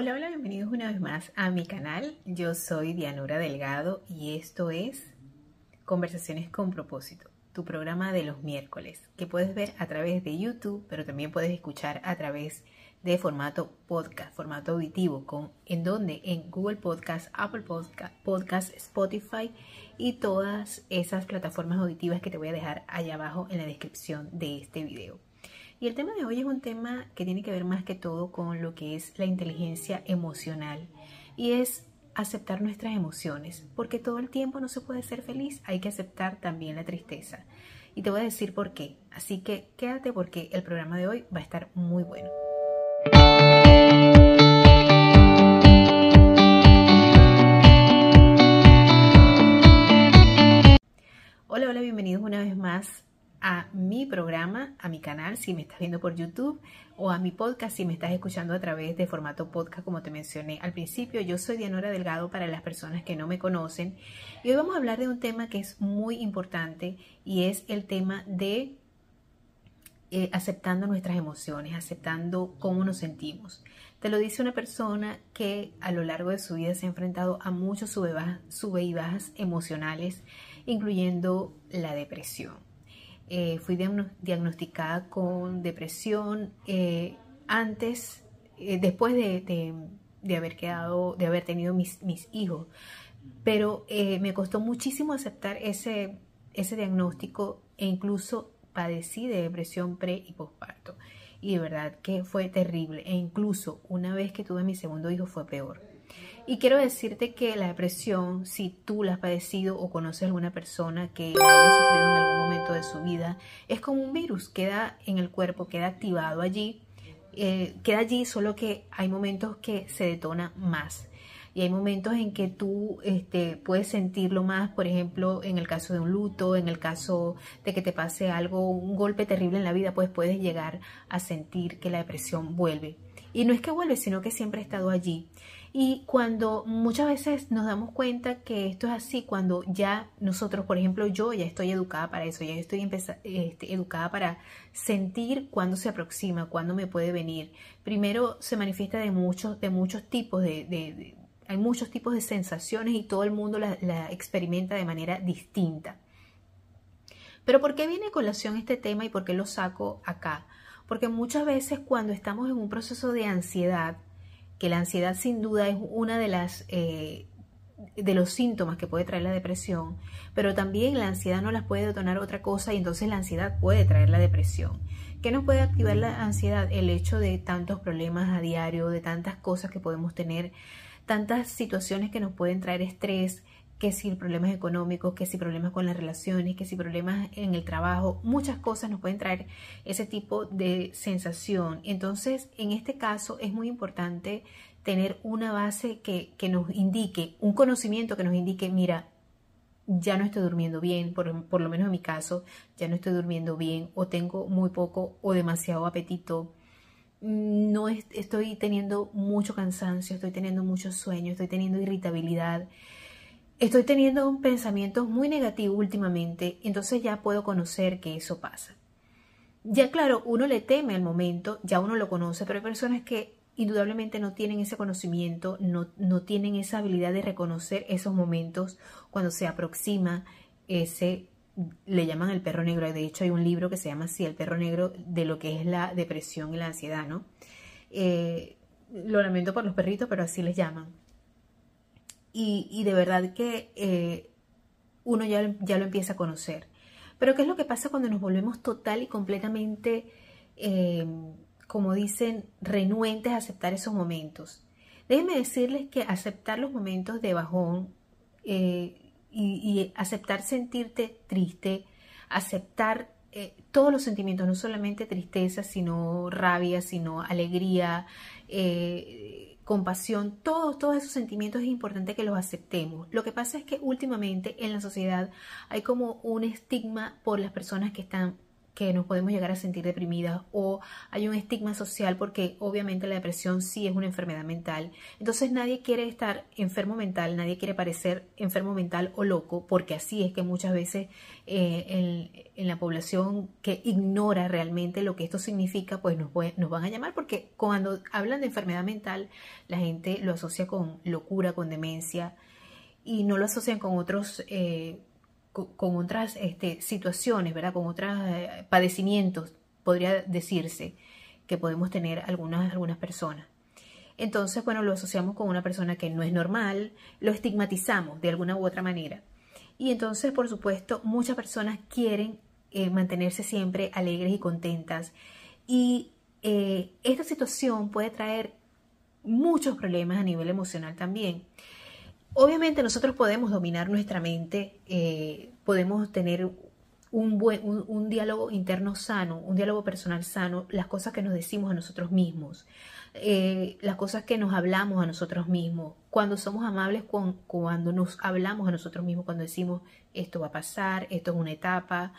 Hola, hola, bienvenidos una vez más a mi canal. Yo soy Dianora Delgado y esto es Conversaciones con propósito, tu programa de los miércoles, que puedes ver a través de YouTube, pero también puedes escuchar a través de formato podcast, formato auditivo, con, en donde en Google Podcast, Apple Podcast, Podcast, Spotify y todas esas plataformas auditivas que te voy a dejar allá abajo en la descripción de este video. Y el tema de hoy es un tema que tiene que ver más que todo con lo que es la inteligencia emocional y es aceptar nuestras emociones, porque todo el tiempo no se puede ser feliz, hay que aceptar también la tristeza. Y te voy a decir por qué, así que quédate porque el programa de hoy va a estar muy bueno. Hola, hola, bienvenidos una vez más a mi programa, a mi canal si me estás viendo por YouTube o a mi podcast si me estás escuchando a través de formato podcast como te mencioné al principio. Yo soy Dianora Delgado para las personas que no me conocen y hoy vamos a hablar de un tema que es muy importante y es el tema de eh, aceptando nuestras emociones, aceptando cómo nos sentimos. Te lo dice una persona que a lo largo de su vida se ha enfrentado a muchos sube y bajas emocionales, incluyendo la depresión. Eh, fui diagnosticada con depresión eh, antes, eh, después de, haber quedado, de haber tenido mis, mis hijos. Pero me costó muchísimo aceptar ese, ese diagnóstico e incluso padecí de depresión pre y postparto. Y de verdad que fue terrible. E incluso una vez que tuve mi segundo hijo fue peor. Y quiero decirte que la depresión, si tú la has padecido o conoces a alguna persona que la haya sufrido en algún momento de su vida, es como un virus, queda en el cuerpo, queda activado allí, eh, queda allí, solo que hay momentos que se detona más. Y hay momentos en que tú este, puedes sentirlo más, por ejemplo, en el caso de un luto, en el caso de que te pase algo, un golpe terrible en la vida, pues puedes llegar a sentir que la depresión vuelve. Y no es que vuelve, sino que siempre ha estado allí. Y cuando muchas veces nos damos cuenta que esto es así, cuando ya nosotros, por ejemplo, yo ya estoy educada para eso, ya estoy este, educada para sentir cuándo se aproxima, cuándo me puede venir. Primero se manifiesta de muchos, de muchos tipos de, hay muchos tipos de sensaciones y todo el mundo la, la experimenta de manera distinta. Pero ¿por qué viene a colación este tema y por qué lo saco acá? Porque muchas veces cuando estamos en un proceso de ansiedad, que la ansiedad sin duda es una de las eh, de los síntomas que puede traer la depresión, pero también la ansiedad no las puede detonar otra cosa y entonces la ansiedad puede traer la depresión. ¿Qué nos puede activar la ansiedad? El hecho de tantos problemas a diario, de tantas cosas que podemos tener, tantas situaciones que nos pueden traer estrés, que si problemas económicos, que si problemas con las relaciones, que si problemas en el trabajo, muchas cosas nos pueden traer ese tipo de sensación. Entonces, en este caso es muy importante tener una base que, nos indique, un conocimiento que nos indique, mira, ya no estoy durmiendo bien, por, por, lo menos en mi caso, ya no estoy durmiendo bien o tengo muy poco o demasiado apetito, no estoy teniendo mucho cansancio, estoy teniendo mucho sueño, estoy teniendo irritabilidad estoy teniendo un pensamiento muy negativo últimamente, entonces ya puedo conocer que eso pasa. Ya claro, uno le teme al momento, ya uno lo conoce, pero hay personas que indudablemente no tienen ese conocimiento, no, no tienen esa habilidad de reconocer esos momentos cuando se aproxima ese, le llaman el perro negro, de hecho hay un libro que se llama así, el perro negro, de lo que es la depresión y la ansiedad, ¿no? Eh, lo lamento por los perritos, pero así les llaman y, de verdad que eh, uno ya, ya, lo empieza a conocer. Pero ¿qué es lo que pasa cuando nos volvemos total y completamente, eh, como dicen, renuentes a aceptar esos momentos? Déjenme decirles que aceptar los momentos de bajón eh, y, aceptar sentirte triste, aceptar todos los sentimientos, no solamente tristeza, sino rabia, sino alegría, compasión, todos, todos esos sentimientos es importante que los aceptemos. Lo que pasa es que últimamente en la sociedad hay como un estigma por las personas que están que nos podemos llegar a sentir deprimidas o hay un estigma social porque obviamente la depresión sí es una enfermedad mental. Entonces nadie quiere estar enfermo mental, nadie quiere parecer enfermo mental o loco porque así es que muchas veces eh, en, la población que ignora realmente lo que esto significa pues nos, van a llamar porque cuando hablan de enfermedad mental la gente lo asocia con locura, con demencia y no lo asocian con otros... Eh, con, otras este, situaciones, ¿verdad? Con otros eh, padecimientos, podría decirse, que podemos tener algunas, algunas personas. Entonces, bueno, lo asociamos con una persona que no es normal, lo estigmatizamos de alguna u otra manera. Y entonces, por supuesto, muchas personas quieren eh, mantenerse siempre alegres y contentas. Y eh, esta situación puede traer muchos problemas a nivel emocional también. Obviamente nosotros podemos dominar nuestra mente, eh, podemos tener un, buen, un, diálogo interno sano, un diálogo personal sano, las cosas que nos decimos a nosotros mismos, eh, las cosas que nos hablamos a nosotros mismos, cuando somos amables, con, cuando nos hablamos a nosotros mismos, cuando decimos esto va a pasar, esto es una etapa,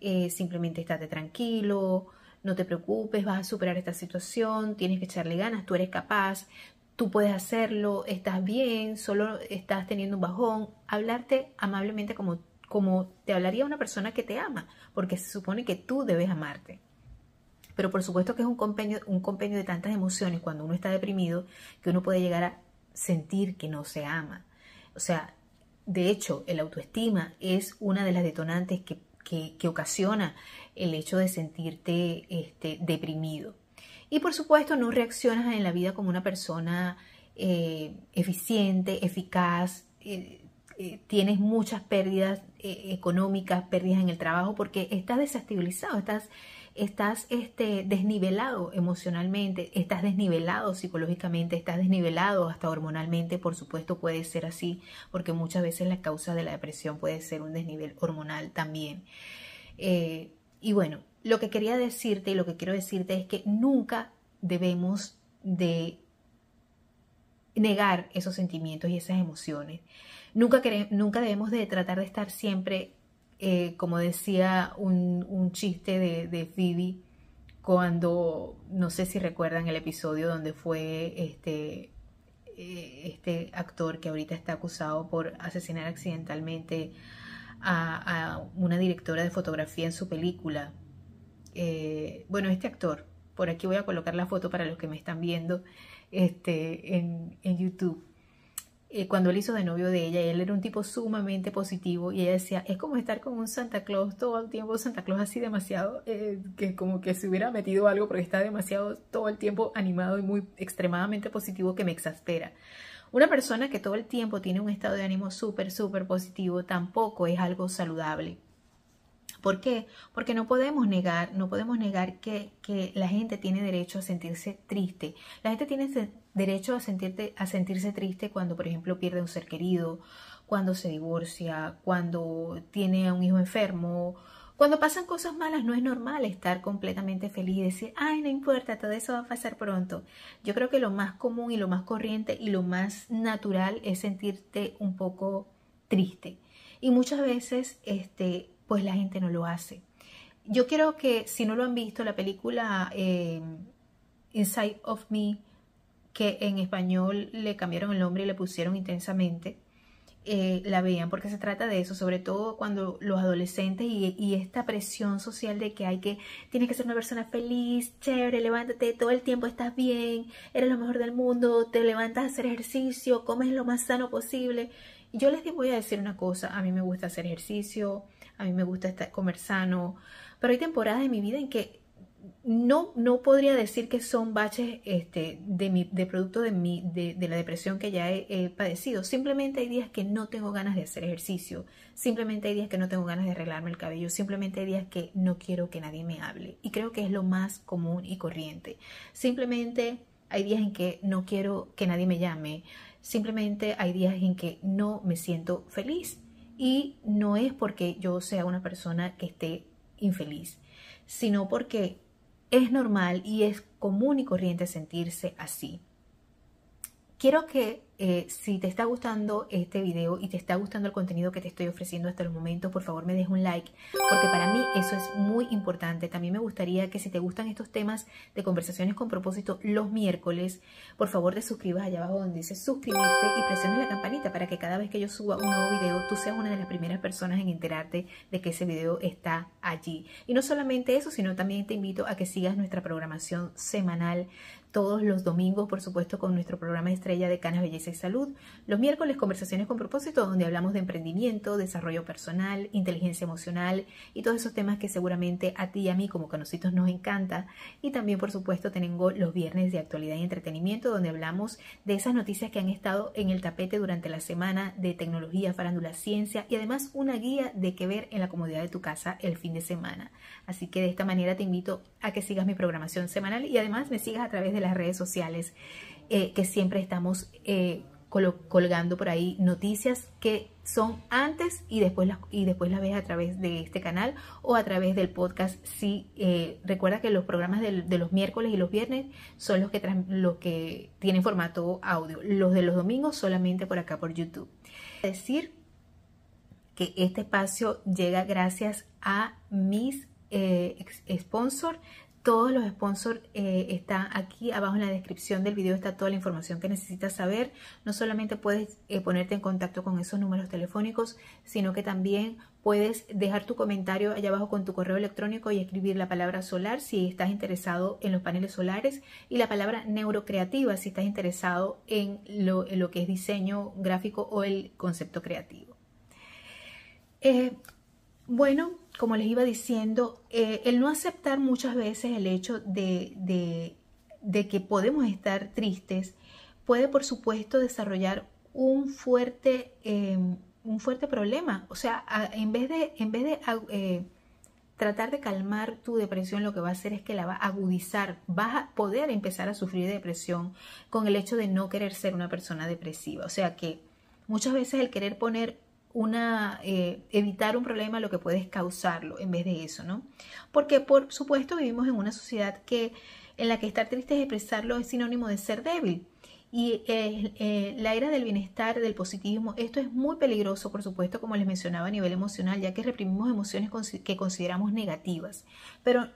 eh, simplemente estate tranquilo, no te preocupes, vas a superar esta situación, tienes que echarle ganas, tú eres capaz, tú puedes hacerlo, estás bien, solo estás teniendo un bajón, hablarte amablemente como, como te hablaría una persona que te ama, porque se supone que tú debes amarte. Pero por supuesto que es un compendio, un compendio de tantas emociones cuando uno está deprimido que uno puede llegar a sentir que no se ama. O sea, de hecho, el autoestima es una de las detonantes que, que, ocasiona el hecho de sentirte este, deprimido. Y por supuesto no reaccionas en la vida como una persona eh, eficiente, eficaz, eh, eh, tienes muchas pérdidas económicas, pérdidas en el trabajo, porque estás desestabilizado, estás, estás este, desnivelado emocionalmente, estás desnivelado psicológicamente, estás desnivelado hasta hormonalmente, por supuesto puede ser así, porque muchas veces la causa de la depresión puede ser un desnivel hormonal también. y bueno, lo que quería decirte y lo que quiero decirte es que nunca debemos de negar esos sentimientos y esas emociones. Nunca, nunca debemos de tratar de estar siempre, eh, como decía un, chiste de, de, Phoebe, cuando, no sé si recuerdan el episodio donde fue este, eh, este actor que ahorita está acusado por asesinar accidentalmente a, a una directora de fotografía en su película, eh, bueno, este actor, por aquí voy a colocar la foto para los que me están viendo este, en, YouTube, eh, cuando él hizo de novio de ella, él era un tipo sumamente positivo y ella decía, es como estar con un Santa Claus todo el tiempo, Santa Claus así demasiado, eh, que como que se hubiera metido algo porque está demasiado todo el tiempo animado y muy extremadamente positivo que me exaspera. Una persona que todo el tiempo tiene un estado de ánimo súper, súper positivo tampoco es algo saludable. ¿Por qué? Porque no podemos negar, no podemos negar que, la gente tiene derecho a sentirse triste. La gente tiene derecho a, sentirte, a sentirse triste cuando, por ejemplo, pierde un ser querido, cuando se divorcia, cuando tiene a un hijo enfermo, cuando pasan cosas malas no es normal estar completamente feliz y decir, ay, no importa, todo eso va a pasar pronto. Yo creo que lo más común y lo más corriente y lo más natural es sentirte un poco triste. Y muchas veces este, pues la gente no lo hace. Yo quiero que si no lo han visto, la película eh, Inside of Me, que en español le cambiaron el nombre y le pusieron intensamente, eh, la vean, porque se trata de eso, sobre todo cuando los adolescentes y, esta presión social de que hay que, tienes que ser una persona feliz, chévere, levántate, todo el tiempo estás bien, eres lo mejor del mundo, te levantas a hacer ejercicio, comes lo más sano posible. Yo les voy a decir una cosa, a mí me gusta hacer ejercicio, a mí me gusta estar, comer sano, pero hay temporadas de mi vida en que no, no podría decir que son baches este, de, mi, de producto de, mi, de, la depresión que ya he, padecido. Simplemente hay días que no tengo ganas de hacer ejercicio. Simplemente hay días que no tengo ganas de arreglarme el cabello. Simplemente hay días que no quiero que nadie me hable. Y creo que es lo más común y corriente. Simplemente hay días en que no quiero que nadie me llame. Simplemente hay días en que no me siento feliz. Y no es porque yo sea una persona que esté infeliz, sino porque es normal y es común y corriente sentirse así. Quiero que eh, si te está gustando este video y te está gustando el contenido que te estoy ofreciendo hasta el momento, por favor me dejes un like, porque para mí eso es muy importante. También me gustaría que si te gustan estos temas de conversaciones con propósito los miércoles, por favor te suscribas allá abajo donde dice suscribirte y presiones la campanita para que cada vez que yo suba un nuevo video, tú seas una de las primeras personas en enterarte de que ese video está allí. Y no solamente eso, sino también te invito a que sigas nuestra programación semanal todos los domingos, por supuesto, con nuestro programa estrella de Canas Belleza y Salud. Los miércoles, conversaciones con propósito, donde hablamos de emprendimiento, desarrollo personal, inteligencia emocional y todos esos temas que seguramente a ti y a mí como conocidos nos encanta. Y también, por supuesto, tengo los viernes de actualidad y entretenimiento, donde hablamos de esas noticias que han estado en el tapete durante la semana de tecnología, farándula, ciencia y además una guía de qué ver en la comodidad de tu casa el fin de semana. Así que de esta manera te invito a que sigas mi programación semanal y además me sigas a través de las redes sociales, eh, que siempre estamos eh, colgando por ahí noticias que son antes y después las, y después las ves a través de este canal o a través del podcast. Si eh, recuerda que los programas de, los miércoles y los viernes son los que, los que tienen formato audio. Los de los domingos solamente por acá por YouTube. Decir que este espacio llega gracias a mis eh, sponsor todos los sponsors eh, están aquí abajo en la descripción del video, está toda la información que necesitas saber. No solamente puedes eh, ponerte en contacto con esos números telefónicos, sino que también puedes dejar tu comentario allá abajo con tu correo electrónico y escribir la palabra solar si estás interesado en los paneles solares y la palabra neurocreativa si estás interesado en lo, que es diseño gráfico o el concepto creativo. Eh, bueno, como les iba diciendo, eh, el no aceptar muchas veces el hecho de, que podemos estar tristes puede, por supuesto, desarrollar un fuerte, em, un fuerte problema. O sea, en vez de, en vez de eh, tratar de calmar tu depresión, lo que va a hacer es que la va a agudizar. Vas a poder empezar a sufrir depresión con el hecho de no querer ser una persona depresiva. O sea que muchas veces el querer poner una, eh, evitar un problema lo que puedes causarlo en vez de eso, ¿no? Porque por supuesto vivimos en una sociedad que, en la que estar triste es expresarlo es sinónimo de ser débil. Y eh, eh, la era del bienestar, del positivismo, esto es muy peligroso, por supuesto, como les mencionaba a nivel emocional, ya que reprimimos emociones que consideramos negativas. Pero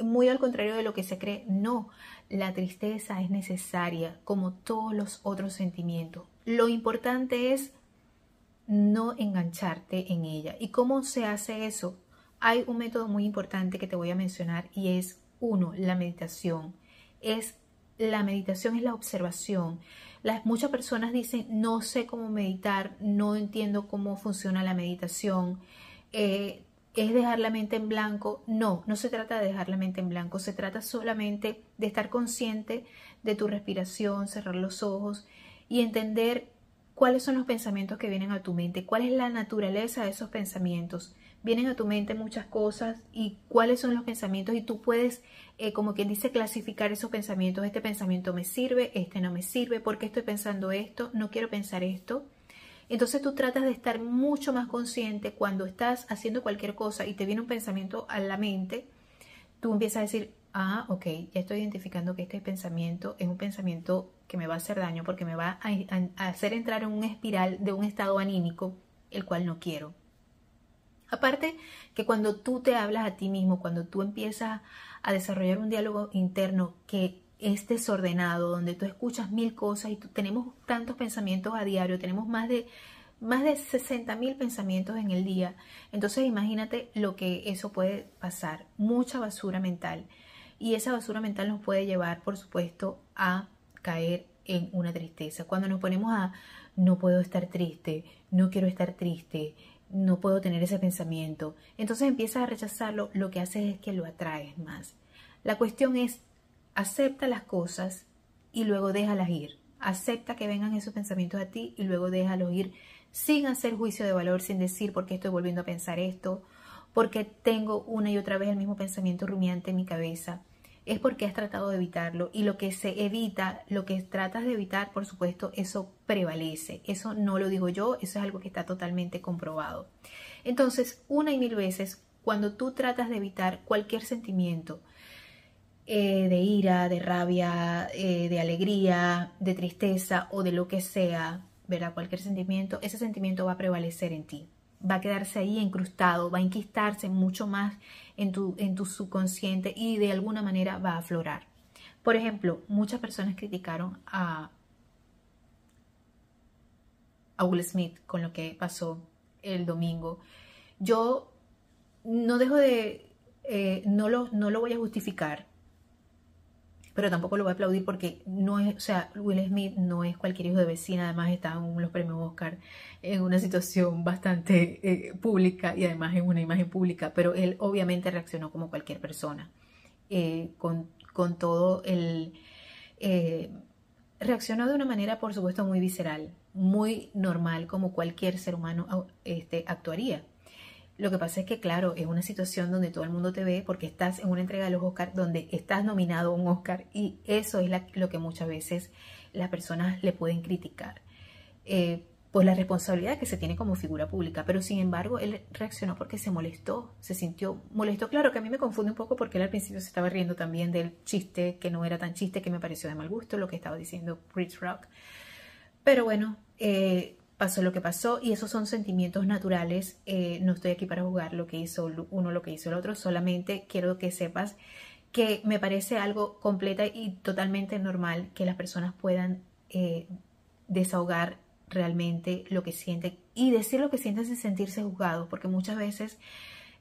muy al contrario de lo que se cree, no, la tristeza es necesaria como todos los otros sentimientos. Lo importante es no engancharte en ella. ¿Y cómo se hace eso? Hay un método muy importante que te voy a mencionar y es uno, la meditación. Es la meditación es la observación. Las, muchas personas dicen no sé cómo meditar, no entiendo cómo funciona la meditación. Eh, es dejar la mente en blanco. No, no se trata de dejar la mente en blanco, se trata solamente de estar consciente de tu respiración, cerrar los ojos y entender cuáles son los pensamientos que vienen a tu mente, cuál es la naturaleza de esos pensamientos. Vienen a tu mente muchas cosas y cuáles son los pensamientos y tú puedes, eh, como quien dice, clasificar esos pensamientos. Este pensamiento me sirve, este no me sirve, ¿por qué estoy pensando esto? No quiero pensar esto. Entonces tú tratas de estar mucho más consciente cuando estás haciendo cualquier cosa y te viene un pensamiento a la mente, tú empiezas a decir, ah, ok, ya estoy identificando que este pensamiento es un pensamiento que me va a hacer daño porque me va a, hacer entrar en un espiral de un estado anímico el cual no quiero. Aparte que cuando tú te hablas a ti mismo, cuando tú empiezas a desarrollar un diálogo interno que es desordenado, donde tú escuchas mil cosas y tenemos tantos pensamientos a diario, tenemos más de más de 60 mil pensamientos en el día. Entonces imagínate lo que eso puede pasar, mucha basura mental. Y esa basura mental nos puede llevar, por supuesto, a caer en una tristeza. Cuando nos ponemos a no puedo estar triste, no quiero estar triste, no puedo tener ese pensamiento, entonces empiezas a rechazarlo, lo que haces es que lo atraes más. La cuestión es, acepta las cosas y luego déjalas ir. Acepta que vengan esos pensamientos a ti y luego déjalos ir sin hacer juicio de valor, sin decir por qué estoy volviendo a pensar esto, porque tengo una y otra vez el mismo pensamiento rumiante en mi cabeza es porque has tratado de evitarlo y lo que se evita, lo que tratas de evitar, por supuesto, eso prevalece. Eso no lo digo yo, eso es algo que está totalmente comprobado. Entonces, una y mil veces, cuando tú tratas de evitar cualquier sentimiento, eh, de ira, de rabia, eh, de alegría, de tristeza o de lo que sea, ¿verdad? Cualquier sentimiento, ese sentimiento va a prevalecer en ti. Va a quedarse ahí incrustado, va a enquistarse mucho más en tu, en tu subconsciente y de alguna manera va a aflorar. Por ejemplo, muchas personas criticaron a, a Will Smith con lo que pasó el domingo. Yo no dejo de, eh, no, lo, no lo voy a justificar, pero tampoco lo voy a aplaudir porque no es, o sea, Will Smith no es cualquier hijo de vecina, además está en los premios Oscar en una situación bastante eh, pública y además en una imagen pública, pero él obviamente reaccionó como cualquier persona, eh, con, con, todo el... reaccionó de una manera, por supuesto, muy visceral, muy normal, como cualquier ser humano este, actuaría. Lo que pasa es que, claro, es una situación donde todo el mundo te ve porque estás en una entrega de los Oscars donde estás nominado a un Oscar y eso es lo que muchas veces las personas le pueden criticar. Eh, pues la responsabilidad que se tiene como figura pública, pero sin embargo él reaccionó porque se molestó, se sintió molesto. Claro que a mí me confunde un poco porque él al principio se estaba riendo también del chiste que no era tan chiste que me pareció de mal gusto lo que estaba diciendo Chris Rock. Pero bueno, eh, pasó lo que pasó y esos son sentimientos naturales. Eh, no estoy aquí para jugar lo que hizo uno, lo que hizo el otro, solamente quiero que sepas que me parece algo completa y totalmente normal que las personas puedan eh, desahogar realmente lo que sienten y decir lo que sienten sin sentirse juzgados, porque muchas veces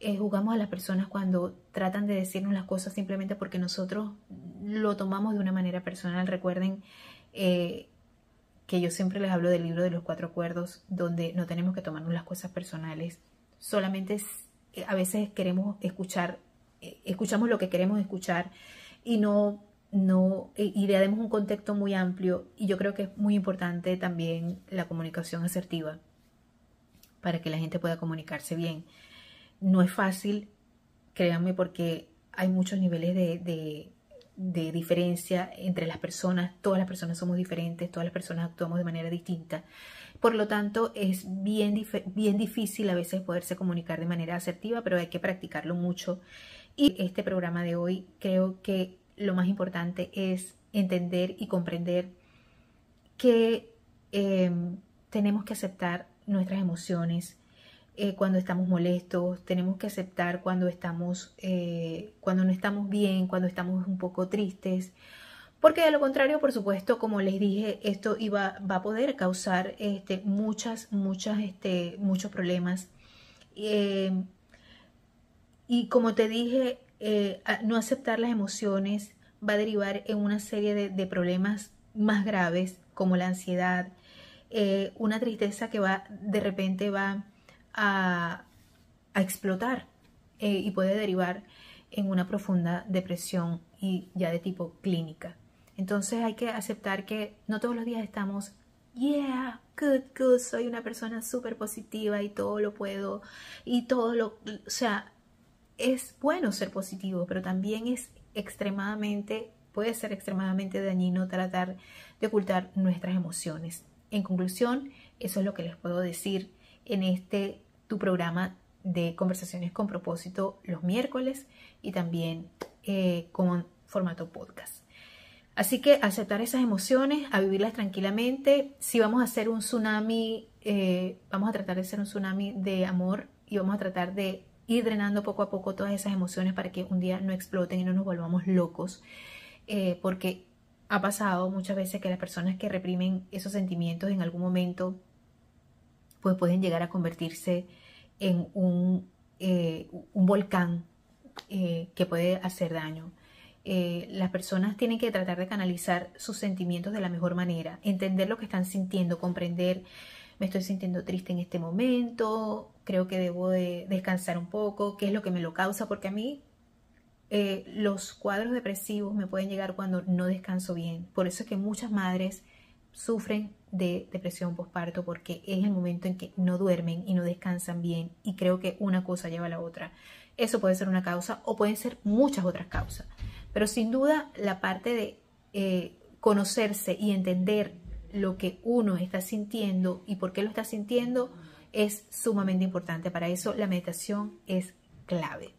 eh, jugamos a las personas cuando tratan de decirnos las cosas simplemente porque nosotros lo tomamos de una manera personal. Recuerden que yo siempre les hablo del libro de los cuatro acuerdos, donde no tenemos que tomarnos las cosas personales, solamente eh, a veces queremos escuchar, eh, escuchamos lo que queremos escuchar y no, no, y le damos un contexto muy amplio y yo creo que es muy importante también la comunicación asertiva para que la gente pueda comunicarse bien. No es fácil, créanme, porque hay muchos niveles de de diferencia entre las personas, todas las personas somos diferentes, todas las personas actuamos de manera distinta. Por lo tanto, es bien, bien difícil a veces poderse comunicar de manera asertiva, pero hay que practicarlo mucho. Y este programa de hoy creo que lo más importante es entender y comprender que em, tenemos que aceptar nuestras emociones, eh, cuando estamos molestos, tenemos que aceptar cuando estamos, eh, cuando no estamos bien, cuando estamos un poco tristes, porque de lo contrario, por supuesto, como les dije, esto iba, va a poder causar este, muchas, muchas, este, muchos problemas. Eh, y como te dije, no aceptar las emociones va a derivar en una serie de, de problemas más graves, como la ansiedad, una tristeza que va, de repente va a, explotar eh, y puede derivar en una profunda depresión y ya de tipo clínica. Entonces hay que aceptar que no todos los días estamos, yeah, good, good, soy una persona súper positiva y todo lo puedo y todo lo, o sea, es bueno ser positivo, pero también es extremadamente, puede ser extremadamente dañino tratar de ocultar nuestras emociones. En conclusión, eso es lo que les puedo decir en este tu programa de conversaciones con propósito los miércoles y también eh, como formato podcast. Así que aceptar esas emociones, a vivirlas tranquilamente. Si vamos a hacer un tsunami, eh, vamos a tratar de hacer un tsunami de amor y vamos a tratar de ir drenando poco a poco todas esas emociones para que un día no exploten y no nos volvamos locos. Eh, porque ha pasado muchas veces que las personas que reprimen esos sentimientos en algún momento pues pueden llegar a convertirse en un, eh, un volcán eh, que puede hacer daño. Eh, las personas tienen que tratar de canalizar sus sentimientos de la mejor manera, entender lo que están sintiendo, comprender, me estoy sintiendo triste en este momento, creo que debo de descansar un poco, qué es lo que me lo causa, porque a mí los cuadros depresivos me pueden llegar cuando no descanso bien. Por eso es que muchas madres sufren de depresión postparto porque es el momento en que no duermen y no descansan bien y creo que una cosa lleva a la otra. Eso puede ser una causa o pueden ser muchas otras causas. Pero sin duda la parte de eh, conocerse y entender lo que uno está sintiendo y por qué lo está sintiendo es sumamente importante. Para eso la meditación es clave.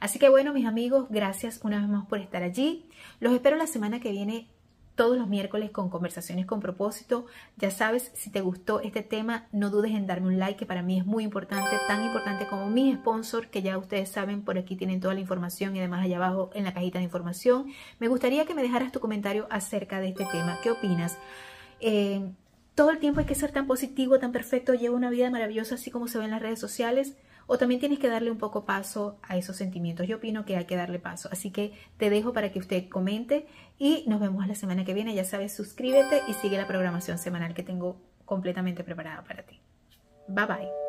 Así que bueno, mis amigos, gracias una vez más por estar allí. Los espero la semana que viene todos los miércoles con conversaciones con propósito. Ya sabes, si te gustó este tema, no dudes en darme un like, que para mí es muy importante, tan importante como mi sponsor, que ya ustedes saben, por aquí tienen toda la información y además allá abajo en la cajita de información. Me gustaría que me dejaras tu comentario acerca de este tema. ¿Qué opinas? Eh, todo el tiempo hay que ser tan positivo, tan perfecto, lleva una vida maravillosa así como se ve en las redes sociales o también tienes que darle un poco paso a esos sentimientos. Yo opino que hay que darle paso. Así que te dejo para que usted comente y nos vemos la semana que viene. Ya sabes, suscríbete y sigue la programación semanal que tengo completamente preparada para ti. Bye bye.